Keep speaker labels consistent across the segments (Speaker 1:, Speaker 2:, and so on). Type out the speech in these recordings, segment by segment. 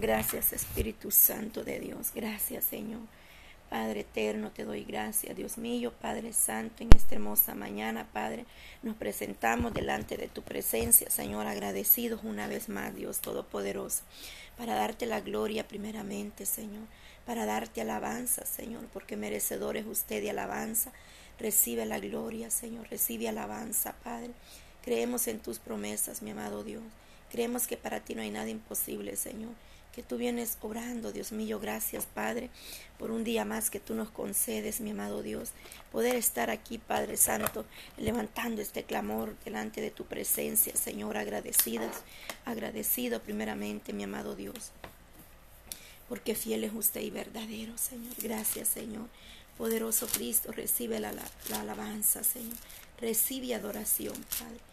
Speaker 1: Gracias Espíritu Santo de Dios. Gracias Señor. Padre eterno, te doy gracias, Dios mío, Padre Santo, en esta hermosa mañana, Padre, nos presentamos delante de tu presencia, Señor, agradecidos una vez más, Dios Todopoderoso, para darte la gloria primeramente, Señor, para darte alabanza, Señor, porque merecedor es usted de alabanza. Recibe la gloria, Señor, recibe alabanza, Padre. Creemos en tus promesas, mi amado Dios. Creemos que para ti no hay nada imposible, Señor que tú vienes obrando, Dios mío. Gracias, Padre, por un día más que tú nos concedes, mi amado Dios. Poder estar aquí, Padre Santo, levantando este clamor delante de tu presencia, Señor, agradecidas, agradecido primeramente, mi amado Dios. Porque fiel es usted y verdadero, Señor. Gracias, Señor. Poderoso Cristo, recibe la, la alabanza, Señor. Recibe adoración, Padre.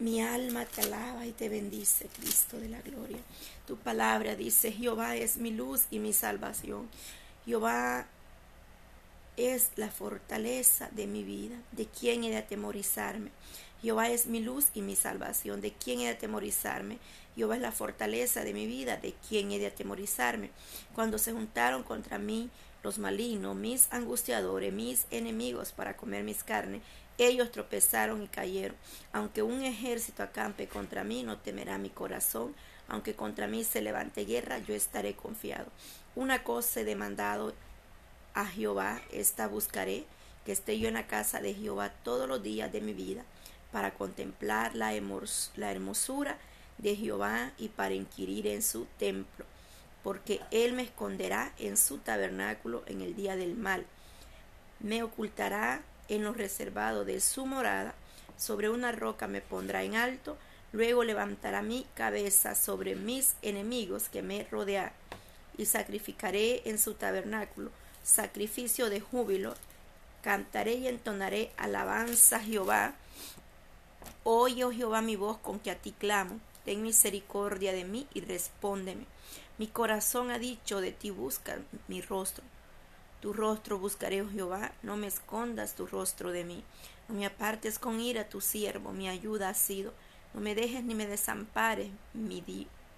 Speaker 1: Mi alma te alaba y te bendice, Cristo de la gloria. Tu palabra dice, Jehová es mi luz y mi salvación. Jehová es la fortaleza de mi vida. ¿De quién he de atemorizarme? Jehová es mi luz y mi salvación. ¿De quién he de atemorizarme? Jehová es la fortaleza de mi vida. ¿De quién he de atemorizarme? Cuando se juntaron contra mí los malignos, mis angustiadores, mis enemigos para comer mis carnes, ellos tropezaron y cayeron. Aunque un ejército acampe contra mí, no temerá mi corazón. Aunque contra mí se levante guerra, yo estaré confiado. Una cosa he demandado a Jehová, esta buscaré, que esté yo en la casa de Jehová todos los días de mi vida, para contemplar la, la hermosura de Jehová y para inquirir en su templo, porque él me esconderá en su tabernáculo en el día del mal. Me ocultará en lo reservado de su morada, sobre una roca me pondrá en alto, luego levantará mi cabeza sobre mis enemigos que me rodean, y sacrificaré en su tabernáculo sacrificio de júbilo, cantaré y entonaré alabanza a Jehová. Oye, oh Jehová, mi voz con que a ti clamo, ten misericordia de mí y respóndeme. Mi corazón ha dicho de ti busca mi rostro. Tu rostro buscaré, oh Jehová, no me escondas tu rostro de mí. No me apartes con ira tu siervo, mi ayuda ha sido. No me dejes ni me desampares, mi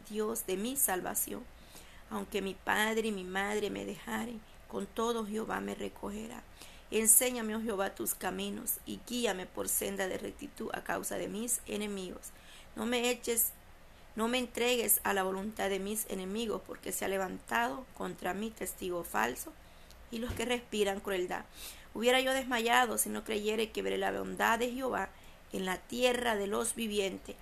Speaker 1: Dios de mi salvación. Aunque mi padre y mi madre me dejaren, con todo Jehová me recogerá. Enséñame, oh Jehová, tus caminos y guíame por senda de rectitud a causa de mis enemigos. No me eches, no me entregues a la voluntad de mis enemigos, porque se ha levantado contra mí testigo falso y los que respiran crueldad. Hubiera yo desmayado si no creyere que veré la bondad de Jehová en la tierra de los vivientes.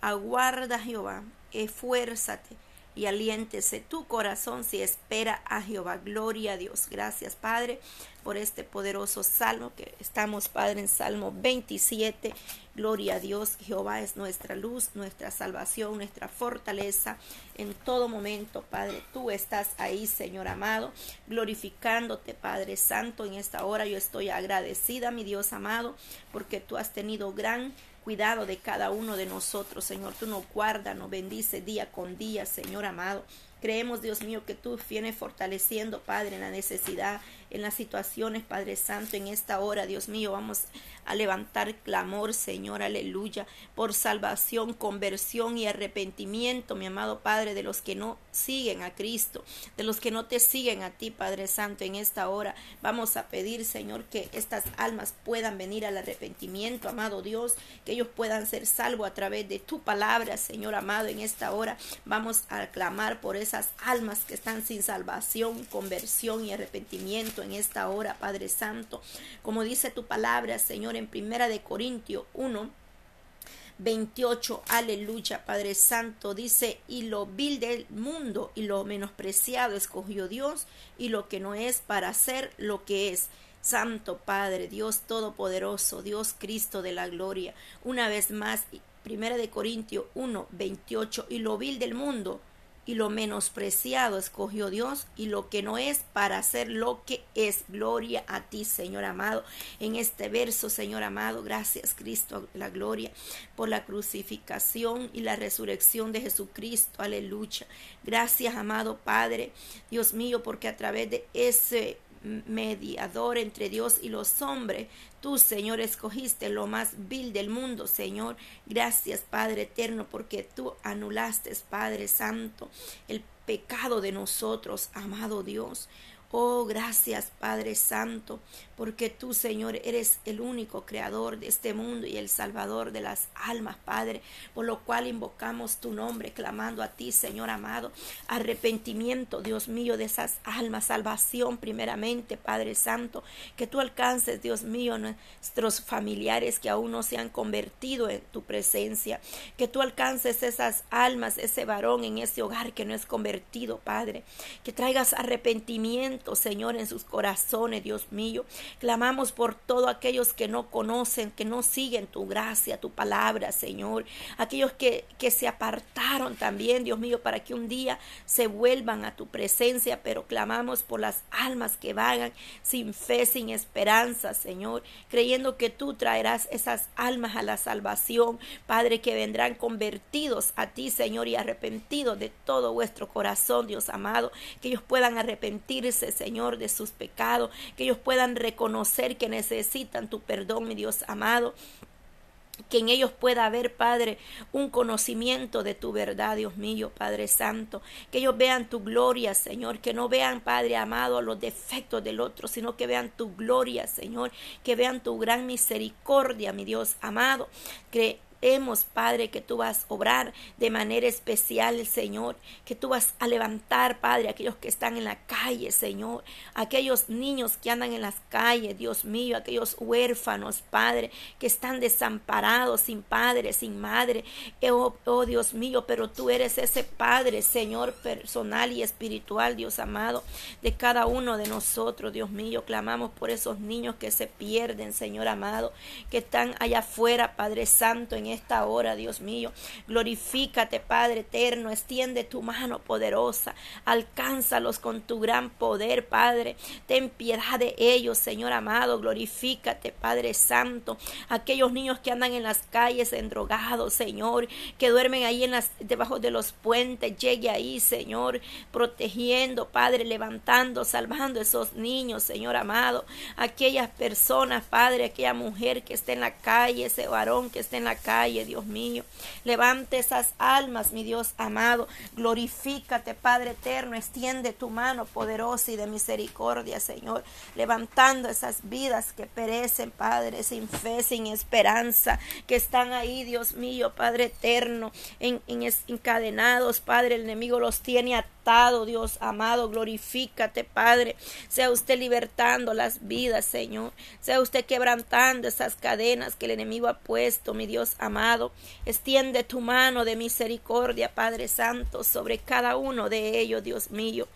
Speaker 1: Aguarda Jehová, esfuérzate y aliéntese tu corazón si espera a Jehová. Gloria a Dios. Gracias, Padre, por este poderoso salmo que estamos, Padre, en Salmo 27. Gloria a Dios. Jehová es nuestra luz, nuestra salvación, nuestra fortaleza. En todo momento, Padre, tú estás ahí, Señor amado, glorificándote, Padre Santo. En esta hora yo estoy agradecida, mi Dios amado, porque tú has tenido gran cuidado de cada uno de nosotros, Señor. Tú nos guardas, nos bendice día con día, Señor amado. Creemos, Dios mío, que tú vienes fortaleciendo, Padre, en la necesidad, en las situaciones, Padre Santo, en esta hora, Dios mío, vamos a levantar clamor, Señor, aleluya, por salvación, conversión y arrepentimiento, mi amado Padre, de los que no siguen a Cristo, de los que no te siguen a ti, Padre Santo, en esta hora. Vamos a pedir, Señor, que estas almas puedan venir al arrepentimiento, amado Dios, que ellos puedan ser salvos a través de tu palabra, Señor amado, en esta hora. Vamos a clamar por esas almas que están sin salvación, conversión y arrepentimiento en esta hora, Padre Santo. Como dice tu palabra, Señor, en Primera de Corintios 1, 28, aleluya, Padre Santo, dice, y lo vil del mundo y lo menospreciado escogió Dios, y lo que no es para hacer lo que es. Santo Padre, Dios Todopoderoso, Dios Cristo de la gloria. Una vez más, Primera de Corintios 1, 28, y lo vil del mundo y lo menospreciado escogió Dios y lo que no es para hacer lo que es. Gloria a ti, Señor amado. En este verso, Señor amado, gracias Cristo, la gloria por la crucificación y la resurrección de Jesucristo. Aleluya. Gracias, amado Padre, Dios mío, porque a través de ese mediador entre Dios y los hombres. Tú, Señor, escogiste lo más vil del mundo, Señor. Gracias, Padre eterno, porque tú anulaste, Padre Santo, el pecado de nosotros, amado Dios. Oh, gracias Padre Santo, porque tú, Señor, eres el único creador de este mundo y el salvador de las almas, Padre, por lo cual invocamos tu nombre, clamando a ti, Señor amado, arrepentimiento, Dios mío, de esas almas, salvación primeramente, Padre Santo, que tú alcances, Dios mío, nuestros familiares que aún no se han convertido en tu presencia, que tú alcances esas almas, ese varón en ese hogar que no es convertido, Padre, que traigas arrepentimiento Señor, en sus corazones, Dios mío. Clamamos por todos aquellos que no conocen, que no siguen tu gracia, tu palabra, Señor. Aquellos que, que se apartaron también, Dios mío, para que un día se vuelvan a tu presencia, pero clamamos por las almas que vagan sin fe, sin esperanza, Señor, creyendo que tú traerás esas almas a la salvación, Padre, que vendrán convertidos a ti, Señor, y arrepentidos de todo vuestro corazón, Dios amado, que ellos puedan arrepentirse Señor, de sus pecados, que ellos puedan reconocer que necesitan tu perdón, mi Dios amado. Que en ellos pueda haber, Padre, un conocimiento de tu verdad, Dios mío, Padre Santo, que ellos vean tu gloria, Señor, que no vean, Padre amado, los defectos del otro, sino que vean tu gloria, Señor, que vean tu gran misericordia, mi Dios amado, que Hemos, Padre, que tú vas a obrar de manera especial, Señor, que tú vas a levantar, Padre, aquellos que están en la calle, Señor, aquellos niños que andan en las calles, Dios mío, aquellos huérfanos, Padre, que están desamparados, sin padre, sin madre, oh, oh Dios mío, pero tú eres ese Padre, Señor, personal y espiritual, Dios amado, de cada uno de nosotros, Dios mío, clamamos por esos niños que se pierden, Señor amado, que están allá afuera, Padre Santo, en esta hora, Dios mío. Glorifícate, Padre eterno, extiende tu mano poderosa, alcánzalos con tu gran poder, Padre. Ten piedad de ellos, Señor amado, glorifícate, Padre Santo. Aquellos niños que andan en las calles endrogados, Señor, que duermen ahí en las, debajo de los puentes, llegue ahí, Señor, protegiendo, Padre, levantando, salvando esos niños, Señor amado. Aquellas personas, Padre, aquella mujer que está en la calle, ese varón que está en la calle Dios mío. Levante esas almas, mi Dios amado. Glorifícate, Padre eterno. Extiende tu mano poderosa y de misericordia, Señor. Levantando esas vidas que perecen, Padre, sin fe, sin esperanza, que están ahí, Dios mío, Padre eterno, en, encadenados, Padre. El enemigo los tiene Dios amado, glorifícate, Padre. Sea usted libertando las vidas, Señor. Sea usted quebrantando esas cadenas que el enemigo ha puesto, mi Dios amado. Extiende tu mano de misericordia, Padre Santo, sobre cada uno de ellos, Dios mío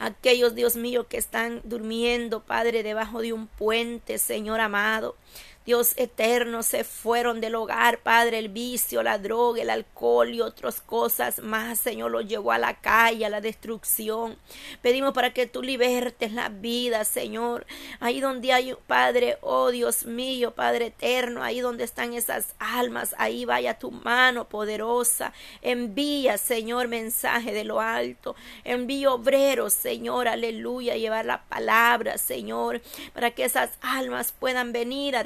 Speaker 1: aquellos, Dios mío, que están durmiendo, Padre, debajo de un puente, Señor amado. Dios eterno, se fueron del hogar, Padre, el vicio, la droga, el alcohol y otras cosas más, Señor, los llevó a la calle, a la destrucción. Pedimos para que tú libertes la vida, Señor. Ahí donde hay, Padre, oh Dios mío, Padre eterno, ahí donde están esas almas, ahí vaya tu mano poderosa. Envía, Señor, mensaje de lo alto. Envía obreros, Señor, aleluya, llevar la palabra, Señor, para que esas almas puedan venir a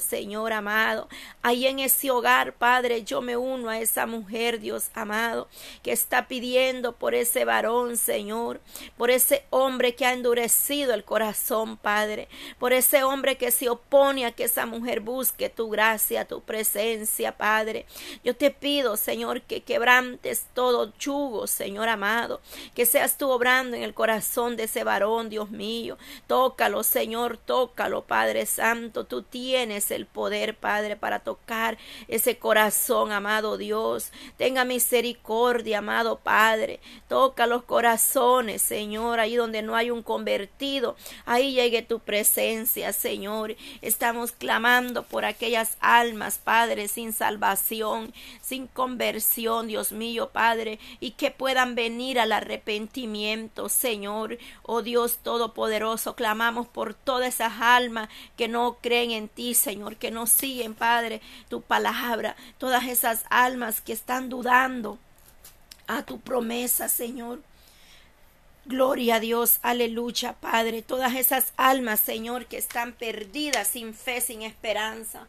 Speaker 1: Señor amado. Ahí en ese hogar, Padre, yo me uno a esa mujer, Dios amado, que está pidiendo por ese varón, Señor, por ese hombre que ha endurecido el corazón, Padre, por ese hombre que se opone a que esa mujer busque tu gracia, tu presencia, Padre. Yo te pido, Señor, que quebrantes todo yugo, Señor amado, que seas tú obrando en el corazón de ese varón, Dios mío. Tócalo, Señor, tócalo, Padre Santo. Tú tienes el poder, Padre, para tocar ese corazón, amado Dios. Tenga misericordia, amado Padre. Toca los corazones, Señor, ahí donde no hay un convertido. Ahí llegue tu presencia, Señor. Estamos clamando por aquellas almas, Padre, sin salvación, sin conversión, Dios mío, Padre, y que puedan venir al arrepentimiento, Señor. Oh Dios Todopoderoso, clamamos por todas esas almas que no creen en ti, Señor, que no siguen, Padre, tu palabra, todas esas almas que están dudando a tu promesa, Señor. Gloria a Dios, aleluya, Padre. Todas esas almas, Señor, que están perdidas sin fe, sin esperanza.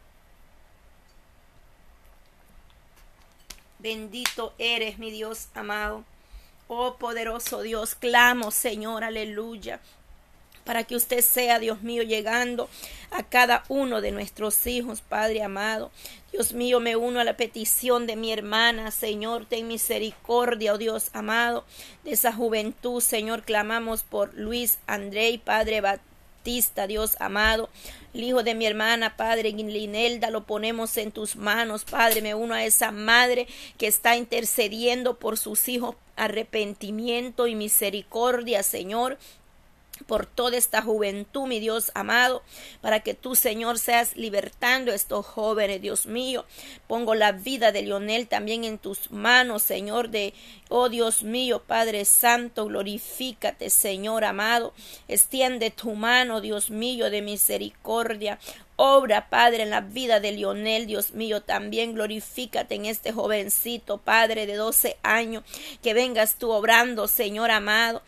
Speaker 1: Bendito eres, mi Dios amado. Oh poderoso Dios, clamo, Señor, aleluya para que usted sea, Dios mío, llegando a cada uno de nuestros hijos, Padre amado. Dios mío, me uno a la petición de mi hermana, Señor, ten misericordia, oh Dios amado, de esa juventud, Señor, clamamos por Luis André, Padre Batista, Dios amado, el hijo de mi hermana, Padre Linelda, lo ponemos en tus manos, Padre, me uno a esa madre que está intercediendo por sus hijos, arrepentimiento y misericordia, Señor, por toda esta juventud, mi Dios amado, para que tú, Señor, seas libertando a estos jóvenes, Dios mío. Pongo la vida de Lionel también en tus manos, Señor, de, oh Dios mío, Padre Santo, glorifícate, Señor amado. Extiende tu mano, Dios mío, de misericordia. Obra, Padre, en la vida de Lionel, Dios mío, también glorifícate en este jovencito, Padre de 12 años, que vengas tú obrando, Señor amado.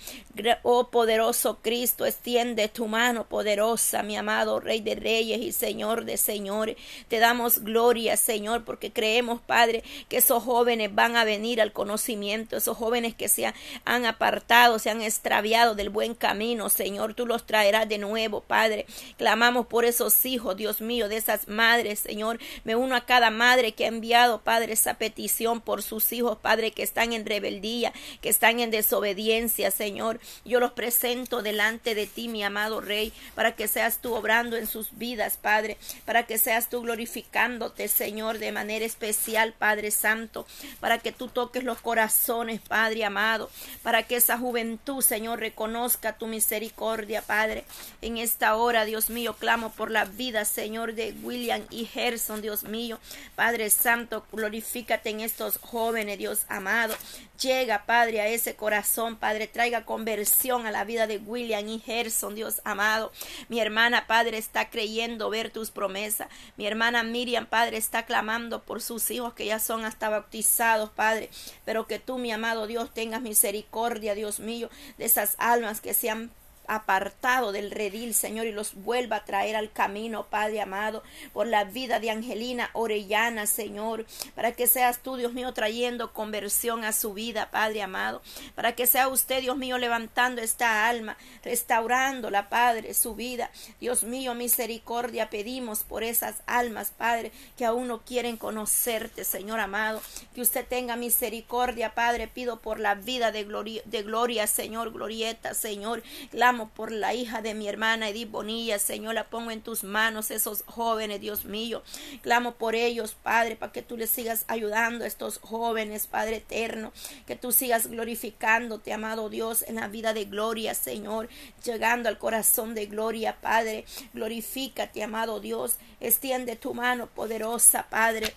Speaker 1: Oh poderoso Cristo, extiende tu mano poderosa, mi amado Rey de Reyes y Señor de Señores. Te damos gloria, Señor, porque creemos, Padre, que esos jóvenes van a venir al conocimiento, esos jóvenes que se han apartado, se han extraviado del buen camino, Señor, tú los traerás de nuevo, Padre. Clamamos por esos hijos, Dios mío, de esas madres, Señor. Me uno a cada madre que ha enviado, Padre, esa petición por sus hijos, Padre, que están en rebeldía, que están en desobediencia, Señor. Yo los presento delante de ti, mi amado Rey, para que seas tú obrando en sus vidas, Padre, para que seas tú glorificándote, Señor, de manera especial, Padre Santo, para que tú toques los corazones, Padre amado, para que esa juventud, Señor, reconozca tu misericordia, Padre. En esta hora, Dios mío, clamo por la vida, Señor, de William y Gerson, Dios mío. Padre Santo, glorifícate en estos jóvenes, Dios amado. Llega, Padre, a ese corazón, Padre, traiga conversión a la vida de William y Gerson, Dios amado. Mi hermana, Padre, está creyendo ver tus promesas. Mi hermana Miriam, Padre, está clamando por sus hijos que ya son hasta bautizados, Padre. Pero que tú, mi amado Dios, tengas misericordia, Dios mío, de esas almas que se han apartado del redil, Señor, y los vuelva a traer al camino, Padre amado, por la vida de Angelina Orellana, Señor, para que seas tú, Dios mío, trayendo conversión a su vida, Padre amado, para que sea usted, Dios mío, levantando esta alma, restaurándola, Padre, su vida. Dios mío, misericordia pedimos por esas almas, Padre, que aún no quieren conocerte, Señor amado, que usted tenga misericordia, Padre, pido por la vida de gloria, de gloria Señor, glorieta, Señor, clamo por la hija de mi hermana Edith Bonilla, Señor, la pongo en tus manos, esos jóvenes, Dios mío. Clamo por ellos, Padre, para que tú les sigas ayudando a estos jóvenes, Padre eterno, que tú sigas glorificándote, amado Dios, en la vida de gloria, Señor, llegando al corazón de gloria, Padre. Glorifícate, amado Dios, extiende tu mano poderosa, Padre,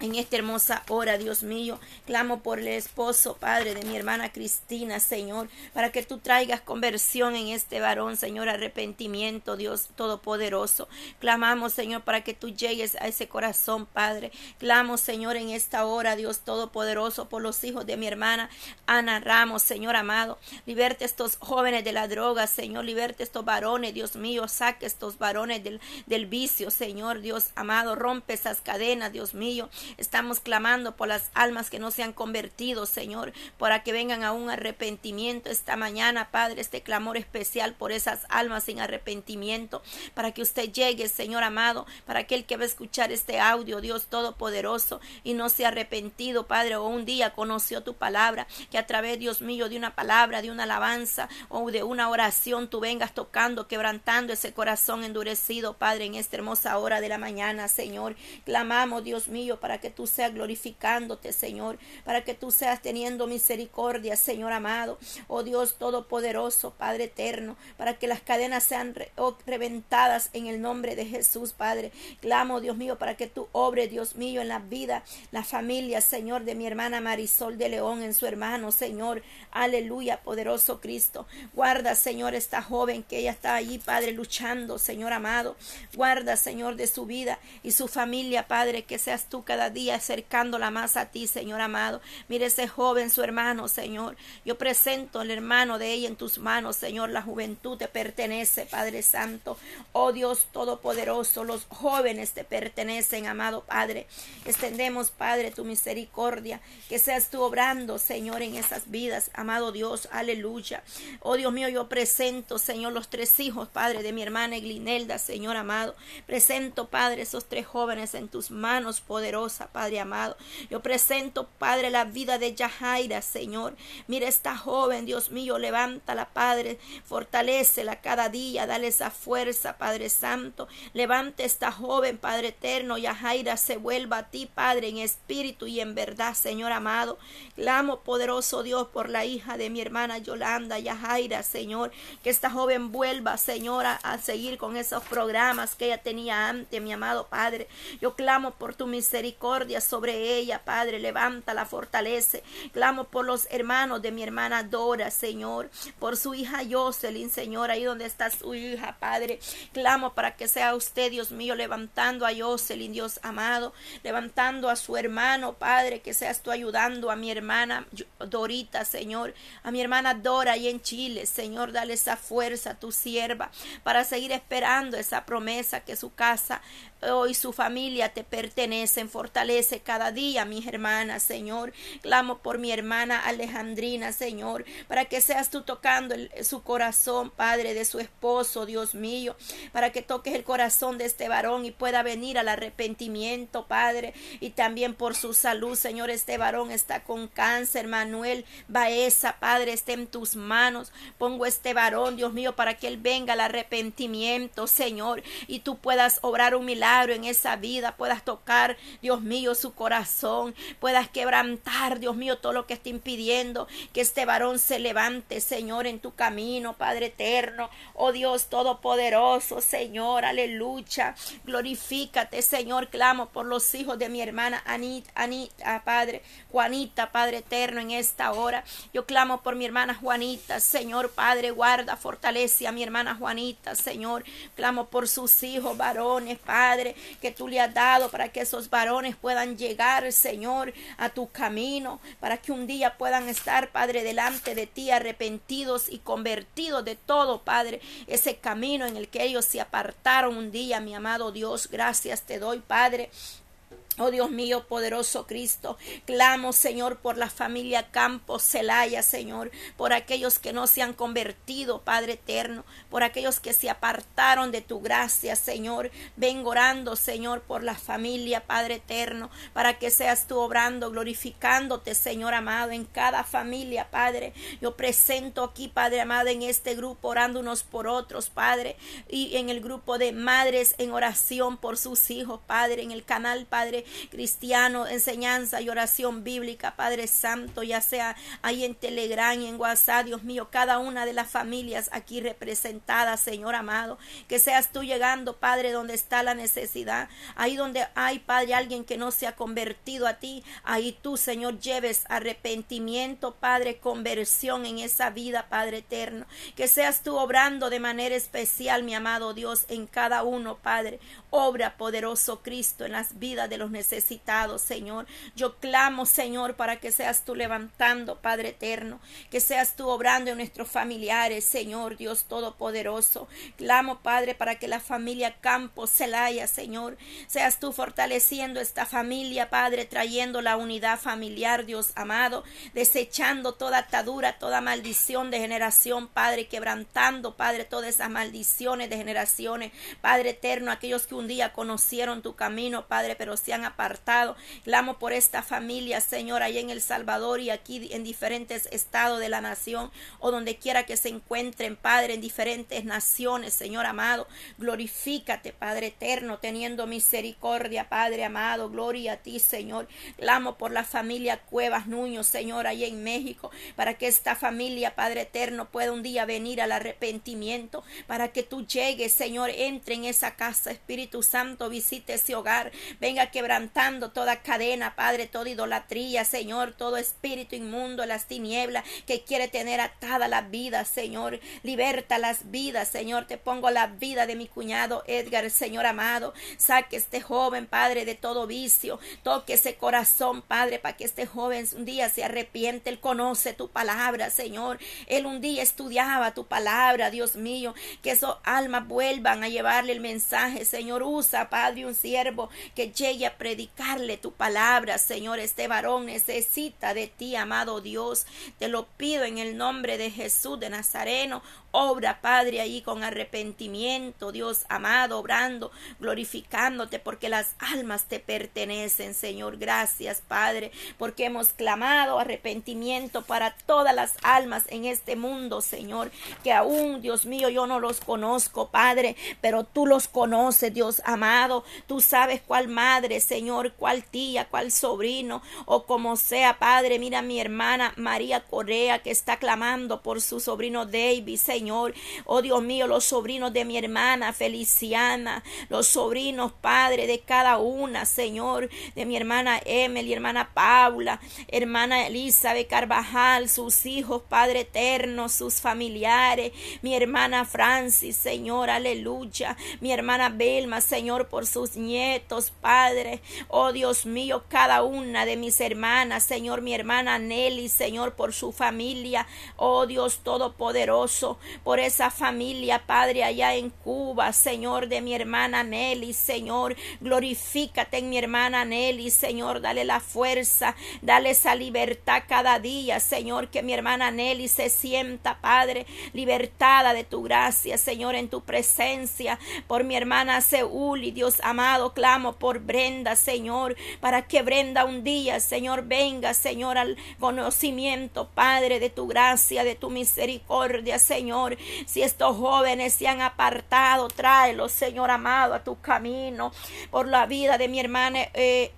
Speaker 1: en esta hermosa hora, Dios mío, clamo por el esposo, Padre, de mi hermana Cristina, Señor, para que tú traigas conversión en este varón, Señor, arrepentimiento, Dios Todopoderoso. Clamamos, Señor, para que tú llegues a ese corazón, Padre. Clamo, Señor, en esta hora, Dios Todopoderoso, por los hijos de mi hermana Ana Ramos, Señor amado. Liberte estos jóvenes de la droga, Señor, liberte estos varones, Dios mío, saque estos varones del, del vicio, Señor, Dios amado, rompe esas cadenas, Dios mío. Estamos clamando por las almas que no se han convertido, Señor, para que vengan a un arrepentimiento esta mañana, Padre, este clamor especial por esas almas sin arrepentimiento, para que usted llegue, Señor amado, para aquel que va a escuchar este audio, Dios Todopoderoso, y no se ha arrepentido, Padre, o un día conoció tu palabra, que a través, Dios mío, de una palabra, de una alabanza o de una oración, tú vengas tocando, quebrantando ese corazón endurecido, Padre, en esta hermosa hora de la mañana, Señor. Clamamos, Dios mío, para que tú seas glorificándote, Señor, para que tú seas teniendo misericordia, Señor amado, oh Dios todopoderoso, Padre eterno, para que las cadenas sean oh, reventadas en el nombre de Jesús, Padre. Clamo, Dios mío, para que tú obres, Dios mío, en la vida, la familia, Señor, de mi hermana Marisol de León, en su hermano, Señor. Aleluya, poderoso Cristo. Guarda, Señor, esta joven que ella está allí, Padre, luchando, Señor amado. Guarda, Señor, de su vida y su familia, Padre, que seas tú cada día acercándola más a ti, Señor amado. Mire ese joven, su hermano, Señor. Yo presento al hermano de ella en tus manos, Señor. La juventud te pertenece, Padre Santo. Oh Dios Todopoderoso, los jóvenes te pertenecen, amado Padre. Extendemos, Padre, tu misericordia. Que seas tú obrando, Señor, en esas vidas, amado Dios. Aleluya. Oh Dios mío, yo presento, Señor, los tres hijos, Padre, de mi hermana Eglinelda, Señor amado. Presento, Padre, esos tres jóvenes en tus manos, Padre amado. Yo presento, Padre, la vida de Yahaira, Señor. Mira esta joven, Dios mío, levántala, Padre. Fortalecela cada día, dale esa fuerza, Padre Santo. Levante esta joven, Padre eterno. Yahaira se vuelva a ti, Padre, en espíritu y en verdad, Señor amado. Clamo, poderoso Dios, por la hija de mi hermana Yolanda, Yahaira, Señor. Que esta joven vuelva, Señor, a, a seguir con esos programas que ella tenía antes, mi amado Padre. Yo clamo por tu misericordia sobre ella, Padre. Levántala, fortalece. Clamo por los hermanos de mi hermana Dora, Señor. Por su hija Jocelyn, Señor, ahí donde está su hija, Padre. Clamo para que sea usted, Dios mío, levantando a Jocelyn, Dios amado. Levantando a su hermano, Padre. Que seas tú ayudando a mi hermana Dorita, Señor. A mi hermana Dora ahí en Chile, Señor. Dale esa fuerza a tu sierva para seguir esperando esa promesa que su casa hoy su familia te pertenecen. Fortalece cada día, mis hermanas, Señor. Clamo por mi hermana Alejandrina, Señor, para que seas tú tocando el, su corazón, Padre, de su esposo, Dios mío, para que toques el corazón de este varón y pueda venir al arrepentimiento, Padre, y también por su salud, Señor. Este varón está con cáncer, Manuel Baeza, Padre, esté en tus manos. Pongo este varón, Dios mío, para que él venga al arrepentimiento, Señor, y tú puedas obrar un milagro en esa vida, puedas tocar, Dios mío, su corazón, puedas quebrantar, Dios mío, todo lo que está impidiendo que este varón se levante, Señor, en tu camino, Padre eterno, oh Dios todopoderoso, Señor, aleluya, glorifícate, Señor, clamo por los hijos de mi hermana Anita, Anita, Padre, Juanita, Padre eterno, en esta hora, yo clamo por mi hermana Juanita, Señor, Padre, guarda, fortalece a mi hermana Juanita, Señor, clamo por sus hijos varones, Padre, que tú le has dado para que esos varones puedan llegar, Señor, a tu camino, para que un día puedan estar, Padre, delante de ti, arrepentidos y convertidos de todo, Padre, ese camino en el que ellos se apartaron un día, mi amado Dios, gracias te doy, Padre. Oh Dios mío, poderoso Cristo, clamo, Señor, por la familia Campos Celaya, Señor, por aquellos que no se han convertido, Padre eterno, por aquellos que se apartaron de tu gracia, Señor. Vengo orando, Señor, por la familia, Padre eterno, para que seas tú obrando, glorificándote, Señor amado, en cada familia, Padre. Yo presento aquí, Padre amado, en este grupo, orando unos por otros, Padre, y en el grupo de madres en oración por sus hijos, Padre, en el canal, Padre cristiano, enseñanza y oración bíblica, Padre Santo, ya sea ahí en Telegram y en WhatsApp, Dios mío, cada una de las familias aquí representadas, Señor amado, que seas tú llegando, Padre, donde está la necesidad, ahí donde hay, Padre, alguien que no se ha convertido a ti, ahí tú, Señor, lleves arrepentimiento, Padre, conversión en esa vida, Padre eterno, que seas tú obrando de manera especial, mi amado Dios, en cada uno, Padre, obra poderoso Cristo en las vidas de los necesitados, Señor. Yo clamo, Señor, para que seas tú levantando, Padre eterno, que seas tú obrando en nuestros familiares, Señor, Dios Todopoderoso. Clamo, Padre, para que la familia Campos Celaya, Señor, seas tú fortaleciendo esta familia, Padre, trayendo la unidad familiar, Dios amado, desechando toda atadura, toda maldición de generación, Padre, quebrantando, Padre, todas esas maldiciones de generaciones, Padre eterno, aquellos que un día conocieron tu camino, Padre, pero se han apartado. Clamo por esta familia, Señor, allá en El Salvador y aquí en diferentes estados de la nación o donde quiera que se encuentren, Padre, en diferentes naciones, Señor amado. Glorifícate, Padre eterno, teniendo misericordia, Padre amado. Gloria a ti, Señor. Clamo por la familia Cuevas Nuño, Señor, allá en México, para que esta familia, Padre eterno, pueda un día venir al arrepentimiento, para que tú llegues, Señor, entre en esa casa, Espíritu Santo, visite ese hogar, venga a quebrar quebrantando toda cadena, Padre, toda idolatría, Señor, todo espíritu inmundo, las tinieblas que quiere tener atada la vida, Señor. Liberta las vidas, Señor. Te pongo la vida de mi cuñado Edgar, Señor amado. Saque este joven, Padre, de todo vicio. Toque ese corazón, Padre, para que este joven un día se arrepiente. Él conoce tu palabra, Señor. Él un día estudiaba tu palabra, Dios mío. Que esos almas vuelvan a llevarle el mensaje, Señor. Usa, Padre, un siervo que llegue a predicarle tu palabra, Señor. Este varón necesita de ti, amado Dios. Te lo pido en el nombre de Jesús de Nazareno. Obra, Padre, ahí con arrepentimiento, Dios amado, obrando, glorificándote, porque las almas te pertenecen, Señor. Gracias, Padre, porque hemos clamado arrepentimiento para todas las almas en este mundo, Señor, que aún, Dios mío, yo no los conozco, Padre, pero tú los conoces, Dios amado. Tú sabes cuál madre, Señor, cuál tía, cuál sobrino, o como sea, Padre. Mira mi hermana María Correa, que está clamando por su sobrino David, Señor. Señor. Oh Dios mío, los sobrinos de mi hermana Feliciana, los sobrinos, Padre, de cada una, Señor, de mi hermana Emily, hermana Paula, hermana Elizabeth Carvajal, sus hijos, Padre eterno, sus familiares, mi hermana Francis, Señor, aleluya, mi hermana Belma, Señor, por sus nietos, Padre, oh Dios mío, cada una de mis hermanas, Señor, mi hermana Nelly, Señor, por su familia, oh Dios Todopoderoso, por esa familia, Padre, allá en Cuba, Señor, de mi hermana Nelly, Señor, glorifícate en mi hermana Nelly, Señor, dale la fuerza, dale esa libertad cada día, Señor, que mi hermana Nelly se sienta, Padre, libertada de tu gracia, Señor, en tu presencia, por mi hermana Seúl Dios amado, clamo por Brenda, Señor, para que Brenda un día, Señor, venga, Señor, al conocimiento, Padre, de tu gracia, de tu misericordia, Si estos jóvenes se han apartado, tráelos, Señor amado, a tu camino. Por la vida de mi hermana eh,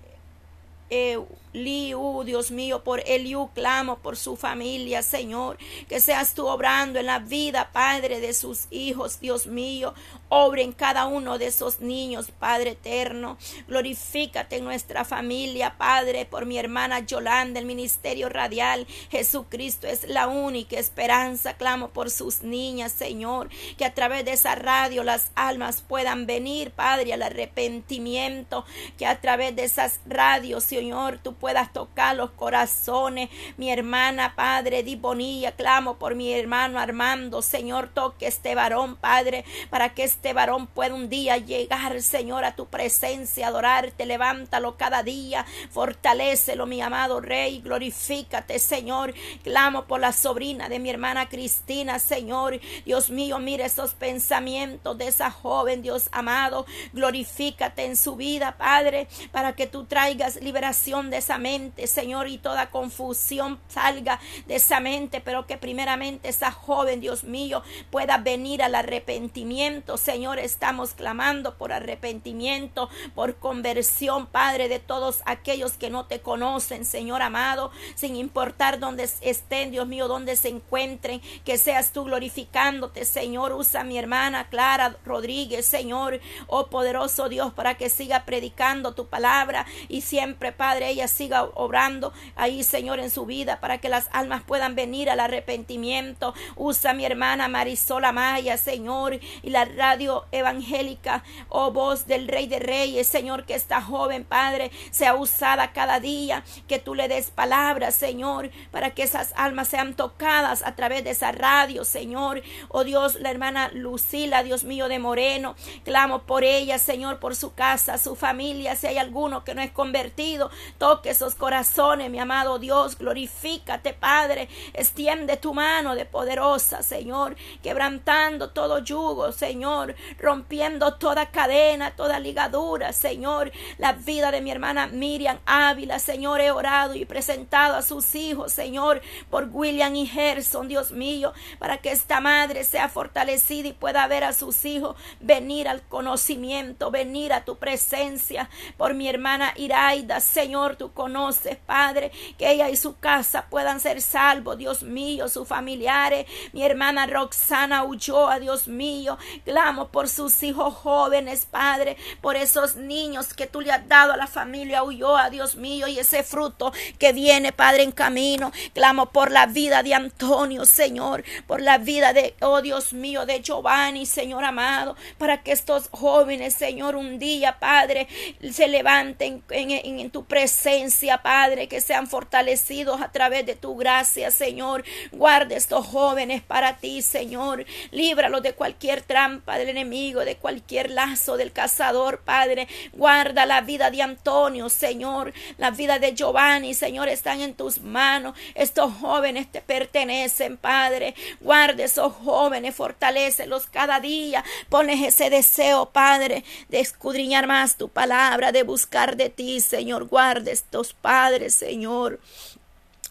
Speaker 1: eh, Liu, Dios mío, por Eliu clamo por su familia, Señor, que seas tú obrando en la vida, Padre, de sus hijos, Dios mío, obre en cada uno de esos niños, Padre eterno, glorifícate en nuestra familia, Padre, por mi hermana Yolanda, el ministerio radial, Jesucristo es la única esperanza, clamo por sus niñas, Señor, que a través de esa radio las almas puedan venir, Padre, al arrepentimiento, que a través de esas radios, Señor, tú puedas tocar los corazones. Mi hermana, Padre, di bonilla, clamo por mi hermano Armando. Señor, toque este varón, Padre, para que este varón pueda un día llegar, Señor, a tu presencia, adorarte. Levántalo cada día, fortalecelo, mi amado Rey. Glorifícate, Señor. Clamo por la sobrina de mi hermana Cristina, Señor. Dios mío, mire esos pensamientos de esa joven, Dios amado. Glorifícate en su vida, Padre, para que tú traigas liberación de mente, Señor, y toda confusión salga de esa mente, pero que primeramente esa joven, Dios mío, pueda venir al arrepentimiento. Señor, estamos clamando por arrepentimiento, por conversión, Padre, de todos aquellos que no te conocen, Señor amado, sin importar dónde estén, Dios mío, dónde se encuentren, que seas tú glorificándote, Señor. Usa a mi hermana Clara Rodríguez, Señor, oh poderoso Dios, para que siga predicando tu palabra y siempre, Padre, ella siga obrando ahí, Señor, en su vida para que las almas puedan venir al arrepentimiento. Usa mi hermana Marisol Maya, Señor, y la radio evangélica, oh voz del Rey de Reyes, Señor, que esta joven, Padre, sea usada cada día, que tú le des palabras, Señor, para que esas almas sean tocadas a través de esa radio, Señor. Oh Dios, la hermana Lucila, Dios mío de Moreno, clamo por ella, Señor, por su casa, su familia, si hay alguno que no es convertido, toque esos corazones, mi amado Dios. Glorifícate, Padre. Extiende tu mano de poderosa, Señor, quebrantando todo yugo, Señor, rompiendo toda cadena, toda ligadura, Señor. La vida de mi hermana Miriam Ávila, Señor, he orado y presentado a sus hijos, Señor, por William y Gerson, Dios mío, para que esta madre sea fortalecida y pueda ver a sus hijos venir al conocimiento, venir a tu presencia. Por mi hermana Iraida, Señor, tu conoces, Padre, que ella y su casa puedan ser salvos, Dios mío, sus familiares. Mi hermana Roxana Ulloa, Dios mío, clamo por sus hijos jóvenes, Padre, por esos niños que tú le has dado a la familia Ulloa, Dios mío, y ese fruto que viene, Padre, en camino. Clamo por la vida de Antonio, Señor, por la vida de, oh Dios mío, de Giovanni, Señor amado, para que estos jóvenes, Señor, un día, Padre, se levanten en, en tu presencia, Padre, que sean fortalecidos a través de tu gracia, Señor. Guarde estos jóvenes para ti, Señor. Líbralos de cualquier trampa del enemigo, de cualquier lazo del cazador, Padre. Guarda la vida de Antonio, Señor. La vida de Giovanni, Señor, están en tus manos. Estos jóvenes te pertenecen, Padre. Guarde esos jóvenes, fortalecelos cada día. Pones ese deseo, Padre, de escudriñar más tu palabra, de buscar de ti, Señor. Guarde estos padres, Señor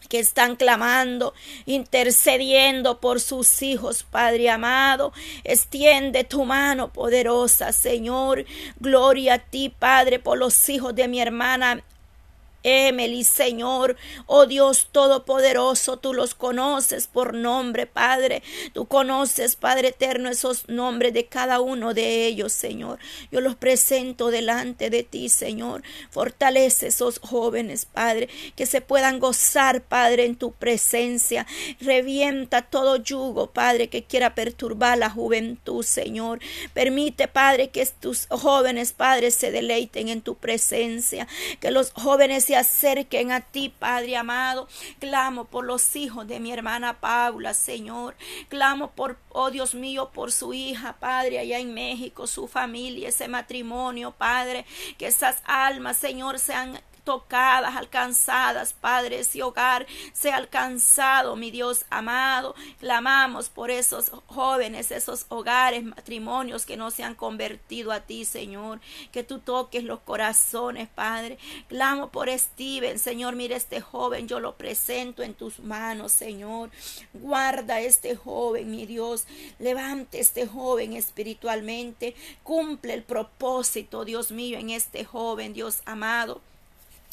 Speaker 1: que están clamando, intercediendo por sus hijos, Padre amado. Extiende tu mano poderosa, Señor. Gloria a ti, Padre, por los hijos de mi hermana Emily, Señor, oh Dios Todopoderoso, tú los conoces por nombre, Padre. Tú conoces, Padre eterno, esos nombres de cada uno de ellos, Señor. Yo los presento delante de ti, Señor. Fortalece esos jóvenes, Padre, que se puedan gozar, Padre, en tu presencia. Revienta todo yugo, Padre, que quiera perturbar la juventud, Señor. Permite, Padre, que tus jóvenes, Padre, se deleiten en tu presencia. Que los jóvenes se acerquen a ti, Padre amado. Clamo por los hijos de mi hermana Paula, Señor. Clamo por, oh Dios mío, por su hija, Padre, allá en México, su familia, ese matrimonio, Padre. Que esas almas, Señor, sean tocadas, alcanzadas, Padre, ese hogar sea alcanzado, mi Dios amado. Clamamos por esos jóvenes, esos hogares, matrimonios que no se han convertido a ti, Señor. Que tú toques los corazones, Padre. Clamo por Steven, Señor, mire este joven, yo lo presento en tus manos, Señor. Guarda este joven, mi Dios. Levante este joven espiritualmente. Cumple el propósito, Dios mío, en este joven, Dios amado.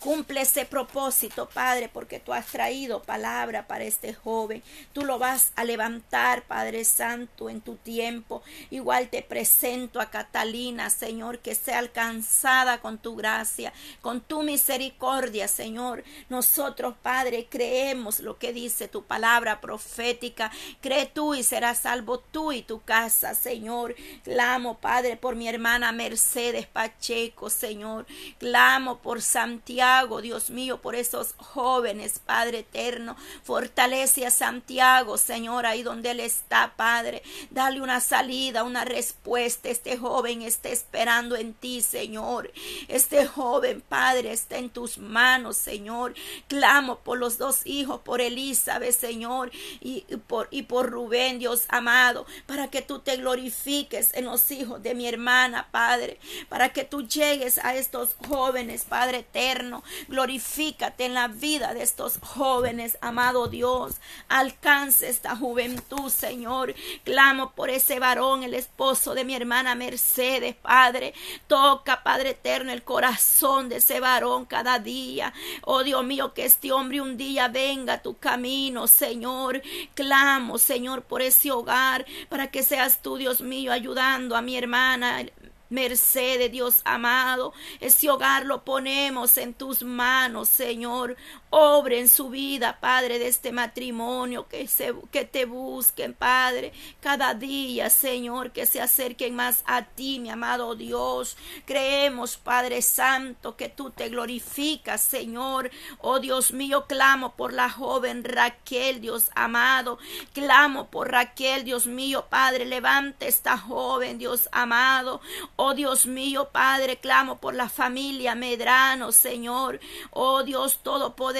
Speaker 1: Cumple ese propósito, Padre, porque tú has traído palabra para este joven. Tú lo vas a levantar, Padre Santo, en tu tiempo. Igual te presento a Catalina, Señor, que sea alcanzada con tu gracia, con tu misericordia, Señor. Nosotros, Padre, creemos lo que dice tu palabra profética. Cree tú y serás salvo tú y tu casa, Señor. Clamo, Padre, por mi hermana Mercedes Pacheco, Señor. Clamo por Santiago Dios mío, por esos jóvenes, Padre eterno. Fortalece a Santiago, Señor, ahí donde él está, Padre. Dale una salida, una respuesta. Este joven está esperando en ti, Señor. Este joven, Padre, está en tus manos, Señor. Clamo por los dos hijos, por Elizabeth, Señor, y, por, y por Rubén, Dios amado, para que tú te glorifiques en los hijos de mi hermana, Padre, para que tú llegues a estos jóvenes, Padre eterno Glorifícate en la vida de estos jóvenes, amado Dios. Alcance esta juventud, Señor. Clamo por ese varón, el esposo de mi hermana Mercedes, Padre. Toca, Padre eterno, el corazón de ese varón cada día. Oh Dios mío, que este hombre un día venga a tu camino, Señor. Clamo, Señor, por ese hogar, para que seas tú, Dios mío, ayudando a mi hermana Mercedes, Dios amado, ese hogar lo ponemos en tus manos, Señor. Obre en su vida, Padre, de este matrimonio, que, se, que te busquen, Padre, cada día, Señor, que se acerquen más a ti, mi amado Dios. Creemos, Padre Santo, que tú te glorificas, Señor. Oh Dios mío, clamo por la joven Raquel, Dios amado. Clamo por Raquel, Dios mío, Padre, levante esta joven, Dios amado. Oh Dios mío, Padre, clamo por la familia Medrano, Señor. Oh Dios Todopoderoso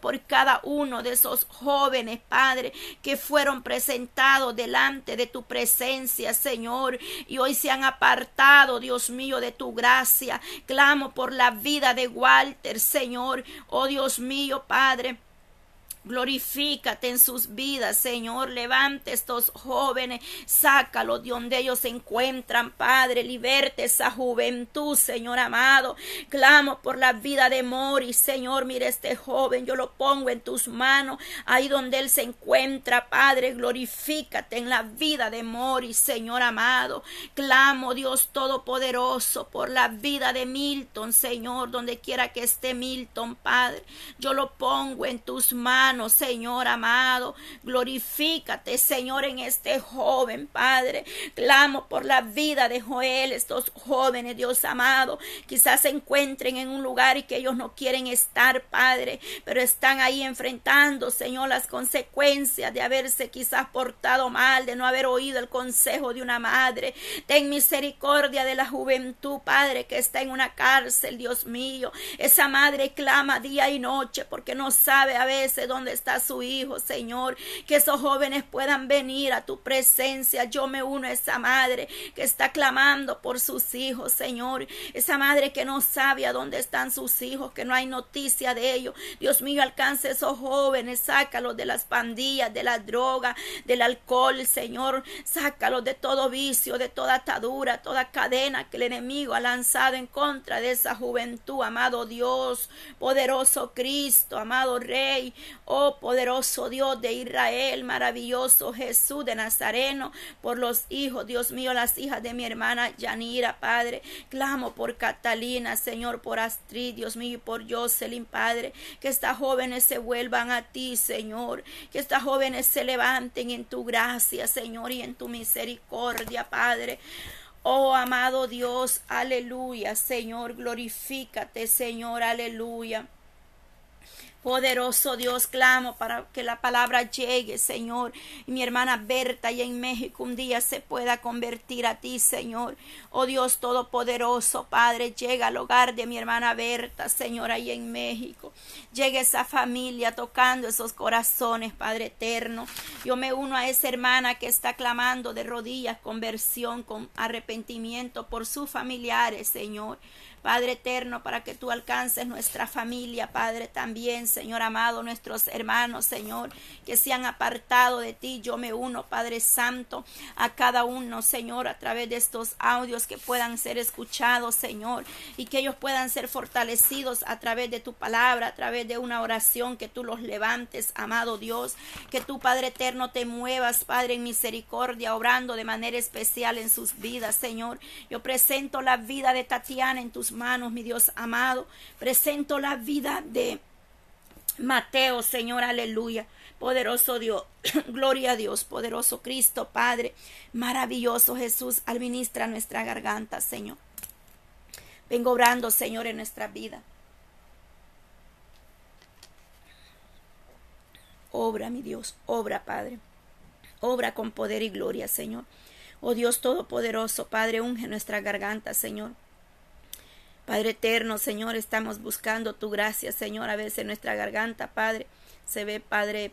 Speaker 1: por cada uno de esos jóvenes, Padre, que fueron presentados delante de tu presencia, Señor, y hoy se han apartado, Dios mío, de tu gracia. Clamo por la vida de Walter, Señor. Oh Dios mío, Padre. Glorifícate en sus vidas, Señor. Levante estos jóvenes, sácalos de donde ellos se encuentran, Padre. Liberte esa juventud, Señor amado. Clamo por la vida de Mori, Señor. Mire este joven, yo lo pongo en tus manos, ahí donde él se encuentra, Padre. Glorifícate en la vida de Mori, Señor amado. Clamo, Dios Todopoderoso, por la vida de Milton, Señor, donde quiera que esté Milton, Padre. Yo lo pongo en tus manos Señor amado. Glorifícate, Señor, en este joven, Padre. Clamo por la vida de Joel, estos jóvenes, Dios amado. Quizás se encuentren en un lugar y que ellos no quieren estar, Padre, pero están ahí enfrentando, Señor, las consecuencias de haberse quizás portado mal, de no haber oído el consejo de una madre. Ten misericordia de la juventud, Padre, que está en una cárcel, Dios mío. Esa madre clama día y noche porque no sabe a veces dónde está su hijo, Señor. Que esos jóvenes puedan venir a tu presencia. Yo me uno a esa madre que está clamando por sus hijos, Señor. Esa madre que no sabe a dónde están sus hijos, que no hay noticia de ellos. Dios mío, alcance a esos jóvenes, sácalos de las pandillas, de la droga, del alcohol, Señor. Sácalos de todo vicio, de toda atadura, toda cadena que el enemigo ha lanzado en contra de esa juventud, amado Dios, poderoso Cristo, amado Rey. Oh poderoso Dios de Israel, maravilloso Jesús de Nazareno, por los hijos, Dios mío, las hijas de mi hermana Yanira, Padre. Clamo por Catalina, Señor, por Astrid, Dios mío, y por Jocelyn, Padre. Que estas jóvenes se vuelvan a ti, Señor. Que estas jóvenes se levanten en tu gracia, Señor, y en tu misericordia, Padre. Oh amado Dios, aleluya, Señor, glorifícate, Señor, aleluya. Poderoso Dios, clamo para que la palabra llegue, Señor. Y mi hermana Berta allá en México un día se pueda convertir a ti, Señor. Oh Dios Todopoderoso, Padre, llega al hogar de mi hermana Berta, Señor, allá en México. Llegue esa familia tocando esos corazones, Padre eterno. Yo me uno a esa hermana que está clamando de rodillas, conversión, con arrepentimiento por sus familiares, Señor. Padre eterno, para que tú alcances nuestra familia, Padre, también, Señor amado, nuestros hermanos, Señor, que se han apartado de ti. Yo me uno, Padre Santo, a cada uno, Señor, a través de estos audios que puedan ser escuchados, Señor, y que ellos puedan ser fortalecidos a través de tu palabra, a través de una oración, que tú los levantes, amado Dios, que tú, Padre eterno, te muevas, Padre, en misericordia, obrando de manera especial en sus vidas, Señor. Yo presento la vida de Tatiana en tus manos, mi Dios amado. Presento la vida de Mateo, Señor, aleluya. Poderoso Dios, gloria a Dios, poderoso Cristo, Padre, maravilloso Jesús, administra nuestra garganta, Señor. Vengo obrando, Señor, en nuestra vida. Obra, mi Dios, obra, Padre. Obra con poder y gloria, Señor. Oh Dios Todopoderoso, Padre, unge nuestra garganta, Señor. Padre eterno, Señor, estamos buscando tu gracia, Señor, a veces nuestra garganta, Padre, se ve, Padre,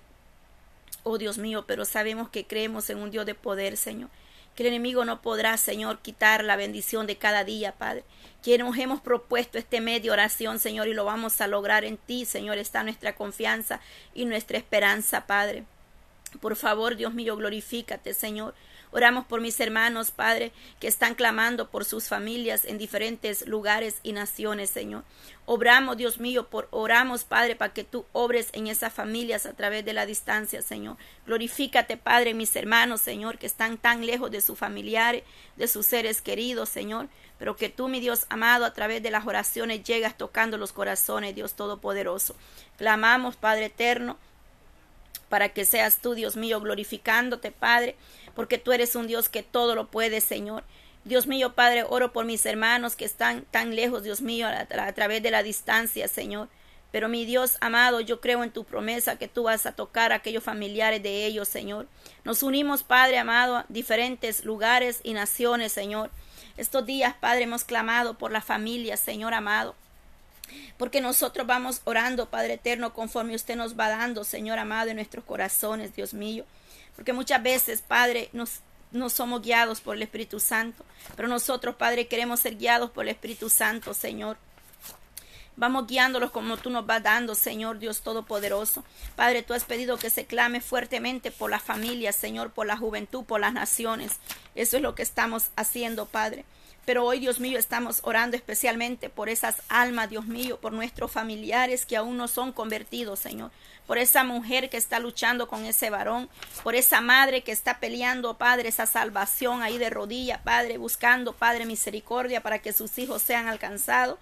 Speaker 1: oh Dios mío, pero sabemos que creemos en un Dios de poder, Señor. Que el enemigo no podrá, Señor, quitar la bendición de cada día, Padre. Que nos hemos propuesto este medio oración, Señor, y lo vamos a lograr en ti, Señor. Está nuestra confianza y nuestra esperanza, Padre. Por favor, Dios mío, glorifícate, Señor. Oramos por mis hermanos, Padre, que están clamando por sus familias en diferentes lugares y naciones, Señor. Obramos, Dios mío, por oramos, Padre, para que tú obres en esas familias a través de la distancia, Señor. Glorifícate, Padre, mis hermanos, Señor, que están tan lejos de sus familiares, de sus seres queridos, Señor. Pero que tú, mi Dios amado, a través de las oraciones llegas tocando los corazones, Dios Todopoderoso. Clamamos, Padre eterno, para que seas tú, Dios mío, glorificándote, Padre, porque tú eres un Dios que todo lo puede, Señor. Dios mío, Padre, oro por mis hermanos que están tan lejos, Dios mío, a, a, través de la distancia, Señor. Pero mi Dios amado, yo creo en tu promesa que tú vas a tocar a aquellos familiares de ellos, Señor. Nos unimos, Padre amado, a diferentes lugares y naciones, Señor. Estos días, Padre, hemos clamado por la familia, Señor amado. Porque nosotros vamos orando, Padre eterno, conforme usted nos va dando, Señor amado, en nuestros corazones, Dios mío. Porque muchas veces, Padre, nos, no somos guiados por el Espíritu Santo. Pero nosotros, Padre, queremos ser guiados por el Espíritu Santo, Señor. Vamos guiándolos como tú nos vas dando, Señor Dios Todopoderoso. Padre, tú has pedido que se clame fuertemente por las familias, Señor, por la juventud, por las naciones. Eso es lo que estamos haciendo, Padre. Pero hoy, Dios mío, estamos orando especialmente por esas almas, Dios mío, por nuestros familiares que aún no son convertidos, Señor. Por esa mujer que está luchando con ese varón, por esa madre que está peleando, Padre, esa salvación ahí de rodilla, Padre, buscando, Padre, misericordia para que sus hijos sean alcanzados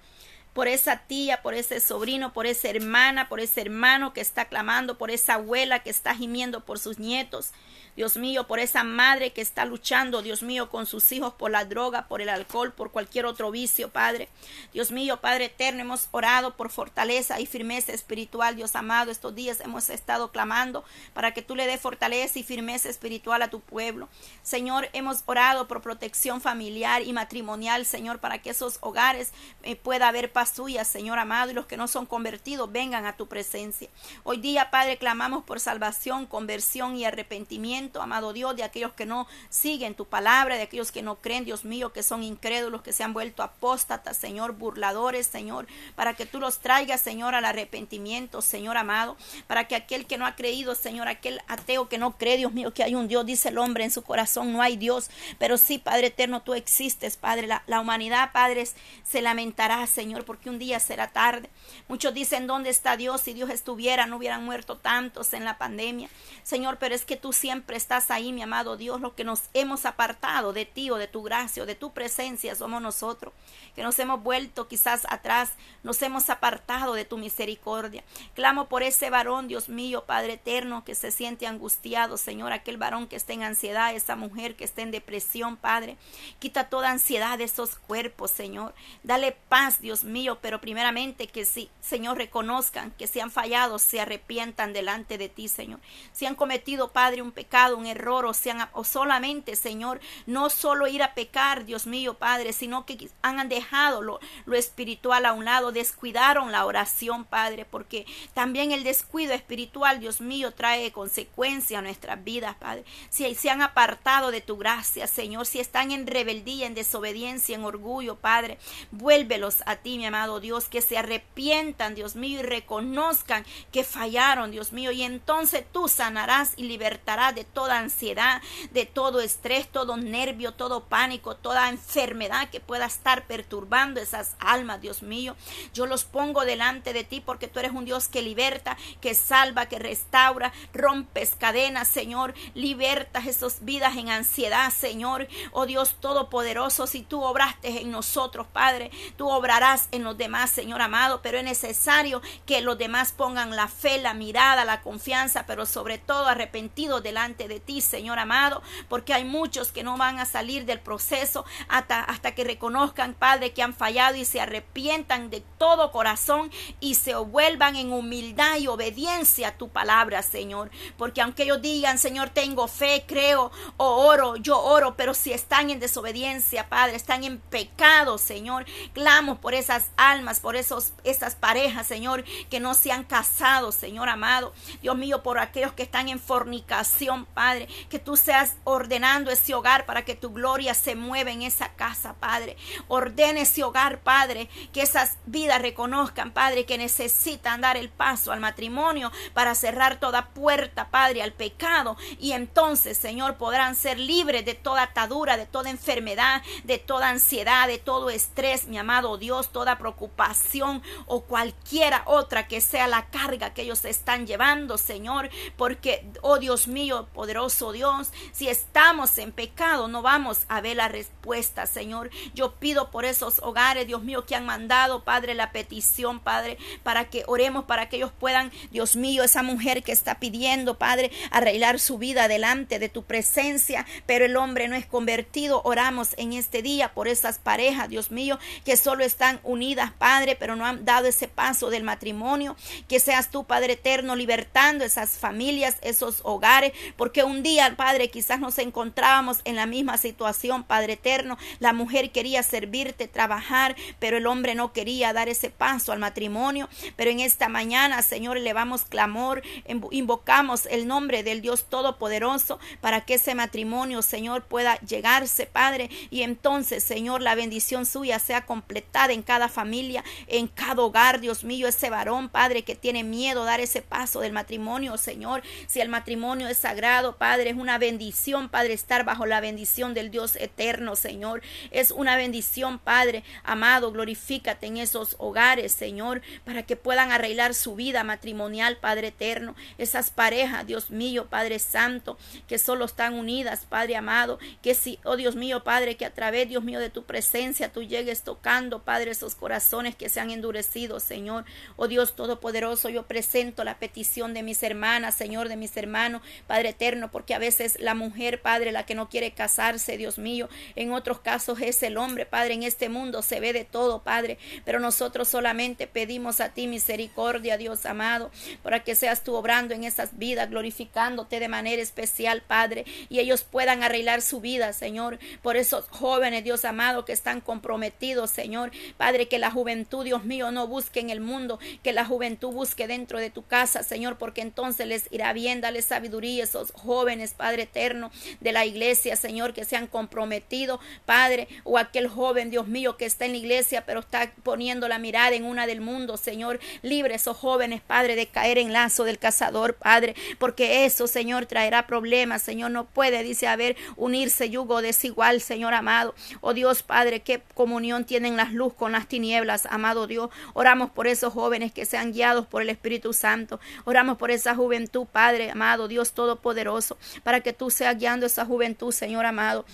Speaker 1: por esa tía, por ese sobrino, por esa hermana, por ese hermano que está clamando, por esa abuela que está gimiendo por sus nietos. Dios mío, por esa madre que está luchando, Dios mío, con sus hijos por la droga, por el alcohol, por cualquier otro vicio, Padre. Dios mío, Padre eterno, hemos orado por fortaleza y firmeza espiritual, Dios amado. Estos días hemos estado clamando para que tú le des fortaleza y firmeza espiritual a tu pueblo. Señor, hemos orado por protección familiar y matrimonial, Señor, para que esos hogares eh, pueda haber paz suya, Señor amado, y los que no son convertidos vengan a tu presencia. Hoy día, Padre, clamamos por salvación, conversión y arrepentimiento amado Dios, de aquellos que no siguen tu palabra, de aquellos que no creen, Dios mío, que son incrédulos, que se han vuelto apóstatas, Señor, burladores, Señor, para que tú los traigas, Señor, al arrepentimiento, Señor amado, para que aquel que no ha creído, Señor, aquel ateo que no cree, Dios mío, que hay un Dios, dice el hombre en su corazón, no hay Dios, pero sí, Padre eterno, tú existes, Padre, la, la humanidad, Padre, se lamentará, Señor, porque un día será tarde. Muchos dicen, ¿dónde está Dios? Si Dios estuviera, no hubieran muerto tantos en la pandemia. Señor, pero es que tú siempre estás ahí, mi amado Dios, los que nos hemos apartado de ti o de tu gracia o de tu presencia somos nosotros, que nos hemos vuelto quizás atrás, nos hemos apartado de tu misericordia. Clamo por ese varón, Dios mío, Padre eterno, que se siente angustiado, Señor, aquel varón que está en ansiedad, esa mujer que está en depresión, Padre. Quita toda ansiedad de esos cuerpos, Señor. Dale paz, Dios mío, pero primeramente que sí, Señor, reconozcan que se han fallado, se arrepientan delante de ti, Señor. Si han cometido, Padre, un pecado, un error o, sean, o solamente, Señor, no solo ir a pecar, Dios mío, Padre, sino que han dejado lo, lo espiritual a un lado, descuidaron la oración, Padre, porque también el descuido espiritual, Dios mío, trae consecuencias a nuestras vidas, Padre. Si se han apartado de tu gracia, Señor, si están en rebeldía, en desobediencia, en orgullo, Padre, vuélvelos a ti, mi amado Dios, que se arrepientan, Dios mío, y reconozcan que fallaron, Dios mío, y entonces tú sanarás y libertarás de toda ansiedad, de todo estrés, todo nervio, todo pánico, toda enfermedad que pueda estar perturbando esas almas, Dios mío. Yo los pongo delante de ti porque tú eres un Dios que liberta, que salva, que restaura, rompes cadenas, Señor, libertas esas vidas en ansiedad, Señor. Oh Dios Todopoderoso, si tú obraste en nosotros, Padre, tú obrarás en los demás, Señor amado, pero es necesario que los demás pongan la fe, la mirada, la confianza, pero sobre todo arrepentidos delante de ti, Señor amado, porque hay muchos que no van a salir del proceso hasta, hasta que reconozcan, Padre, que han fallado y se arrepientan de todo corazón y se vuelvan en humildad y obediencia a tu palabra, Señor. Porque aunque ellos digan, Señor, tengo fe, creo o oro, yo oro, pero si están en desobediencia, Padre, están en pecado, Señor, clamo por esas almas, por esos, esas parejas, Señor, que no se han casado, Señor amado. Dios mío, por aquellos que están en fornicación, Padre, que tú seas ordenando ese hogar para que tu gloria se mueva en esa casa, Padre. Ordene ese hogar, Padre, que esas vidas reconozcan, Padre, que necesitan dar el paso al matrimonio para cerrar toda puerta, Padre, al pecado. Y entonces, Señor, podrán ser libres de toda atadura, de toda enfermedad, de toda ansiedad, de todo estrés, mi amado Dios, toda preocupación o cualquiera otra que sea la carga que ellos están llevando, Señor, porque, oh Dios mío, poderoso Dios, si estamos en pecado, no vamos a ver la respuesta, Señor. Yo pido por esos hogares, Dios mío, que han mandado, Padre, la petición, Padre, para que oremos, para que ellos puedan, Dios mío, esa mujer que está pidiendo, Padre, arreglar su vida delante de tu presencia, pero el hombre no es convertido. Oramos en este día por esas parejas, Dios mío, que solo están unidas, Padre, pero no han dado ese paso del matrimonio. Que seas tú, Padre eterno, libertando esas familias, esos hogares, porque que un día, Padre, quizás nos encontrábamos en la misma situación, Padre eterno. La mujer quería servirte, trabajar, pero el hombre no quería dar ese paso al matrimonio. Pero en esta mañana, Señor, elevamos clamor, invocamos el nombre del Dios Todopoderoso para que ese matrimonio, Señor, pueda llegarse, Padre. Y entonces, Señor, la bendición suya sea completada en cada familia, en cada hogar, Dios mío, ese varón, Padre, que tiene miedo dar ese paso del matrimonio, Señor. Si el matrimonio es sagrado, Padre, es una bendición, Padre, estar bajo la bendición del Dios eterno, Señor. Es una bendición, Padre, amado, glorifícate en esos hogares, Señor, para que puedan arreglar su vida matrimonial, Padre eterno. Esas parejas, Dios mío, Padre Santo, que solo están unidas, Padre amado, que si, oh Dios mío, Padre, que a través, Dios mío, de tu presencia tú llegues tocando, Padre, esos corazones que se han endurecido, Señor. Oh Dios Todopoderoso, yo presento la petición de mis hermanas, Señor, de mis hermanos, Padre eterno, porque a veces la mujer, Padre, la que no quiere casarse, Dios mío, en otros casos es el hombre, Padre, en este mundo se ve de todo, Padre, pero nosotros solamente pedimos a ti misericordia, Dios amado, para que seas tú obrando en esas vidas, glorificándote de manera especial, Padre, y ellos puedan arreglar su vida, Señor, por esos jóvenes, Dios amado, que están comprometidos, Señor, Padre, que la juventud, Dios mío, no busque en el mundo, que la juventud busque dentro de tu casa, Señor, porque entonces les irá bien, dale sabiduría a esos jóvenes, Padre eterno, de la iglesia, Señor, que se han comprometido, Padre, o aquel joven, Dios mío, que está en la iglesia, pero está poniendo la mirada en una del mundo, Señor, libre esos jóvenes, Padre, de caer en lazo del cazador, Padre, porque eso, Señor, traerá problemas, Señor, no puede, dice, haber unirse yugo desigual, Señor amado, oh Dios, Padre, qué comunión tienen las luz con las tinieblas, amado Dios, oramos por esos jóvenes que sean guiados por el Espíritu Santo, oramos por esa juventud, Padre, amado Dios Todopoderoso, para que tú seas guiando esa juventud, Señor amado.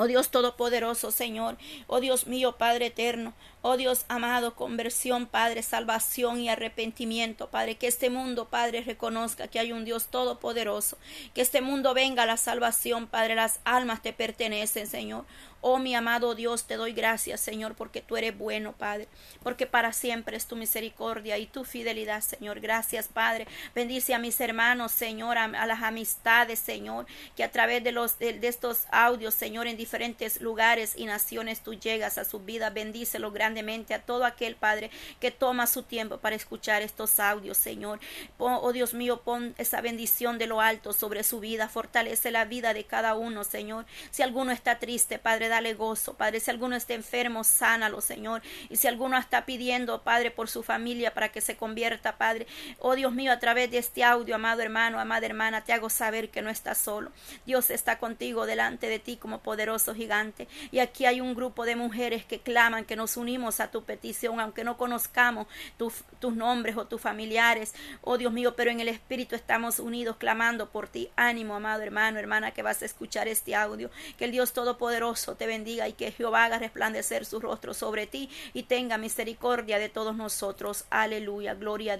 Speaker 1: Oh Dios Todopoderoso, Señor. Oh Dios mío, Padre eterno. Oh Dios amado, conversión, Padre, salvación y arrepentimiento, Padre. Que este mundo, Padre, reconozca que hay un Dios todopoderoso. Que este mundo venga a la salvación, Padre. Las almas te pertenecen, Señor. Oh mi amado Dios, te doy gracias, Señor, porque tú eres bueno, Padre, porque para siempre es tu misericordia y tu fidelidad, Señor. Gracias, Padre. Bendice a mis hermanos, Señor, a, las amistades, Señor, que a través de los de, estos audios, Señor, en diferentes lugares y naciones tú llegas a su vida. Bendícelo a todo aquel, Padre, que toma su tiempo para escuchar estos audios, Señor. Oh Dios mío, pon esa bendición de lo alto sobre su vida. Fortalece la vida de cada uno, Señor. Si alguno está triste, Padre, dale gozo, Padre. Si alguno está enfermo, sánalo, Señor. Y si alguno está pidiendo, Padre, por su familia para que se convierta, Padre. Oh Dios mío, a través de este audio, amado hermano, amada hermana, te hago saber que no estás solo. Dios está contigo delante de ti como poderoso gigante. Y aquí hay un grupo de mujeres que claman que nos a tu petición, aunque no conozcamos tu, tus nombres o tus familiares. Oh Dios mío, pero en el Espíritu estamos unidos clamando por ti. Ánimo, amado hermano, hermana, que vas a escuchar este audio. Que el Dios Todopoderoso te bendiga y que Jehová haga resplandecer su rostro sobre ti y tenga misericordia de todos nosotros. Aleluya, gloria a Dios.